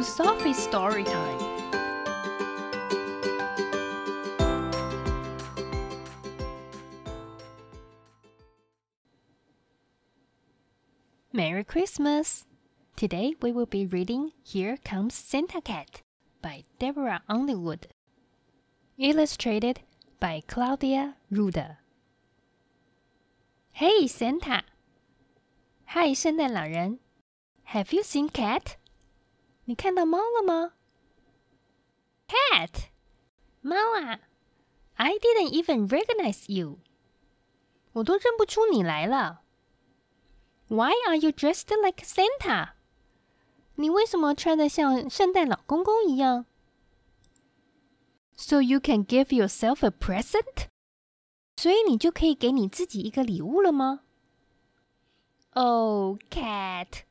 to Sophie's story time. Merry Christmas! Today we will be reading Here Comes Santa Cat by Deborah Underwood, illustrated by Claudia Rueda. Hey Santa! Hi, 圣诞老人。Have you seen cat? 你看到猫了吗？Cat，猫啊！I didn't even recognize you。我都认不出你来了。Why are you dressed like Santa？你为什么穿的像圣诞老公公一样？So you can give yourself a present？所以你就可以给你自己一个礼物了吗？Oh, cat！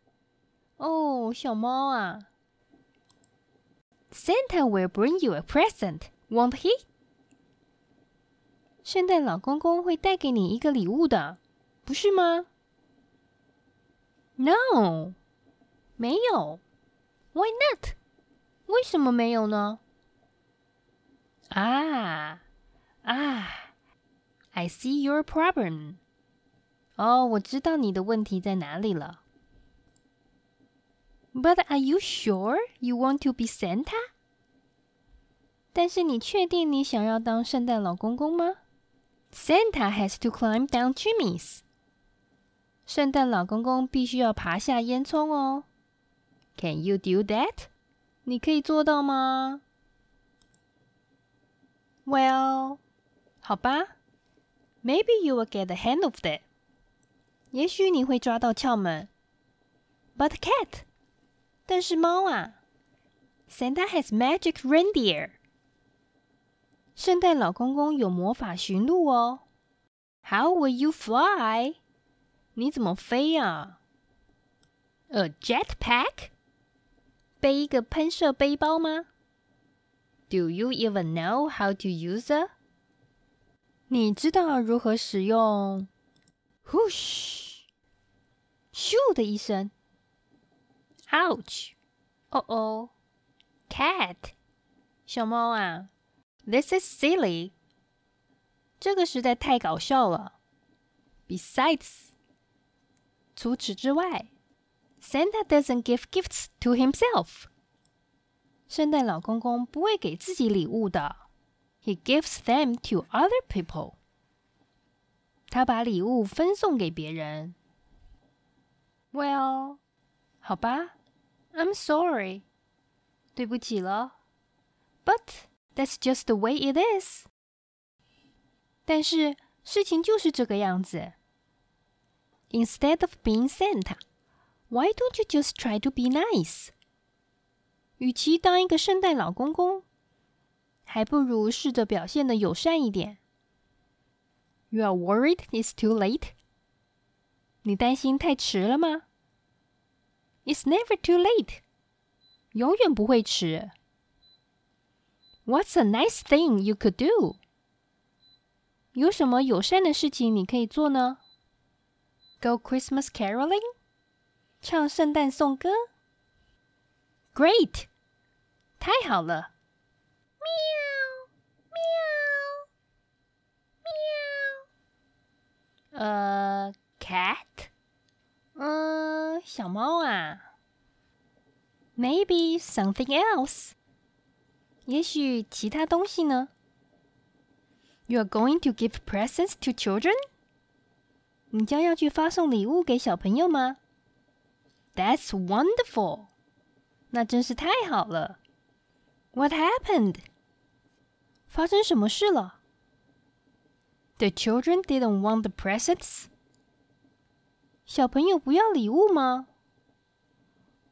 哦，小猫啊 ！Santa will bring you a present, won't he? 圣诞老公公会带给你一个礼物的，不是吗？No，没有。Why not？为什么没有呢？啊啊！I see your problem。哦，我知道你的问题在哪里了。 But are you sure you want to be Santa? 但是你确定你想要当圣诞老公公吗？Santa has to climb down chimneys. 圣诞老公公必须要爬下烟囱哦。Can you do that? 你可以做到吗？Well，好吧。Maybe you will get the hang of that. 也许你会抓到窍门。But cat 但是猫啊，Santa has magic reindeer。圣诞老公公有魔法驯鹿哦。How will you fly？你怎么飞呀？A jetpack？背一个喷射背包吗？Do you even know how to use it？你知道如何使用？Whoosh！咻的一声。 Ouch! Oh oh! Cat! 小猫啊，This is silly. 这个实在太搞笑了。Besides，除此之外，Santa doesn't give gifts to himself. 圣诞老公公不会给自己礼物的。He gives them to other people. 他把礼物分送给别人。Well，好吧。 I'm sorry，对不起了。But that's just the way it is。但是事情就是这个样子。Instead of being Santa, why don't you just try to be nice？与其当一个圣诞老公公，还不如试着表现的友善一点。You are worried it's too late？你担心太迟了吗 ？It's never too late. 永远不会迟。What's a nice thing you could do? 有什么友善的事情你可以做呢？Go Christmas caroling? 唱圣诞颂歌？Great! 太好了！喵喵喵。呃，cat。 嗯，小猫啊，maybe something else，也许其他东西呢？You are going to give presents to children？你将要去发送礼物给小朋友吗？That's wonderful，那真是太好了。What happened？发生什么事了？The children didn't want the presents。 小朋友不要礼物吗？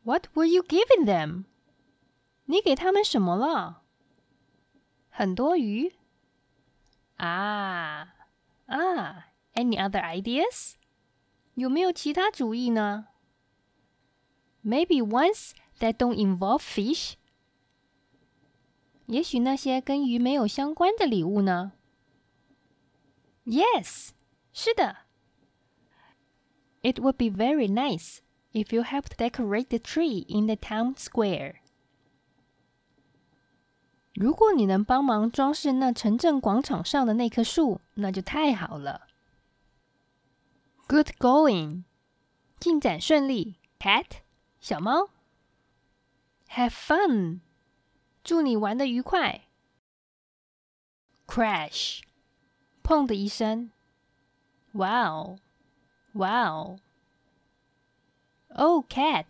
What were you giving them？你给他们什么了？很多鱼。啊啊，Any other ideas？有没有其他主意呢？Maybe ones that don't involve fish。也许那些跟鱼没有相关的礼物呢？Yes，是的。 It would be very nice if you helped decorate the tree in the town square. 如果你能帮忙装饰那城镇广场上的那棵树，那就太好了。Good going，进展顺利。Cat，小猫。Have fun，祝你玩的愉快。Crash，砰的一声。 Wow，wow。Oh cat，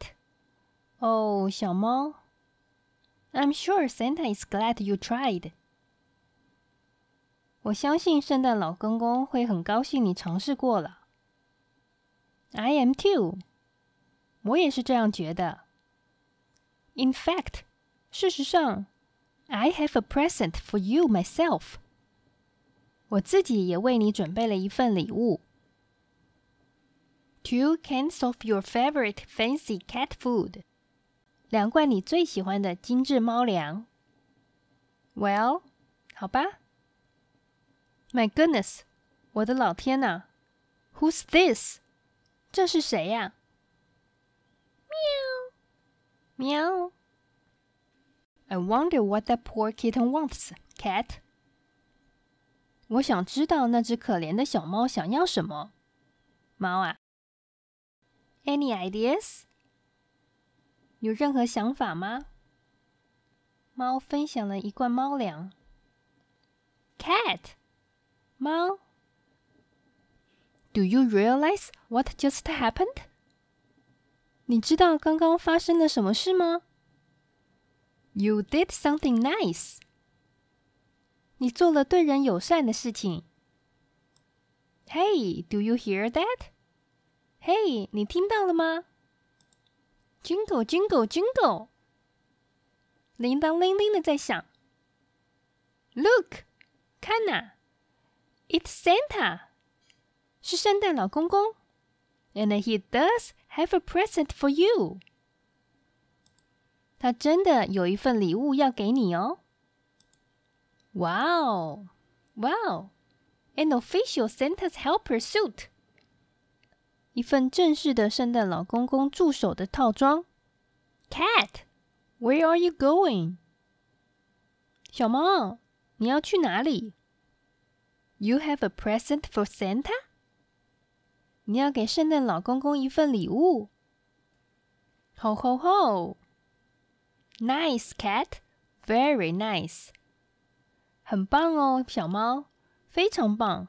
哦小猫。I'm sure Santa is glad you tried。我相信圣诞老公公会很高兴你尝试过了。I am too。我也是这样觉得。In fact，事实上，I have a present for you myself。我自己也为你准备了一份礼物。 Two cans of your favorite fancy cat food。两罐你最喜欢的精致猫粮。Well，好吧。My goodness，我的老天呐！Who's this？这是谁呀？喵喵。I wonder what that poor kitten wants, cat. 我想知道那只可怜的小猫想要什么。猫啊 ，Any ideas？有任何想法吗？猫分享了一罐猫粮。Cat，猫，Do you realize what just happened？你知道刚刚发生了什么事吗？You did something nice。你做了对人友善的事情。Hey，do you hear that？ 嘿，你听到了吗？Jingle, jingle, jingle！铃铛铃铃的在响。Look，看呐，It's Santa，是圣诞老公公。And he does have a present for you。他真的有一份礼物要给你哦。Wow, wow! An official Santa's helper suit. 一份正式的圣诞老公公助手的套装。Cat, where are you going? 小猫，你要去哪里？You have a present for Santa? 你要给圣诞老公公一份礼物。Ho ho ho! Nice cat, very nice. 很棒哦，小猫，非常棒。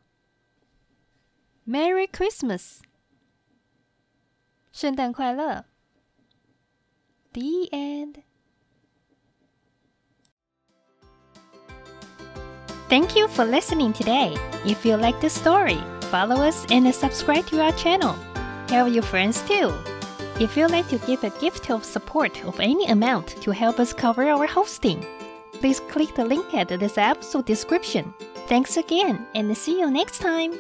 Merry Christmas! 圣诞快乐！The end. Thank you for listening today. If you like the story, follow us and subscribe to our channel. Tell your friends too. If you'd like to give a gift of support of any amount to help us cover our hosting, please click the link at this episode description. Thanks again and see you next time.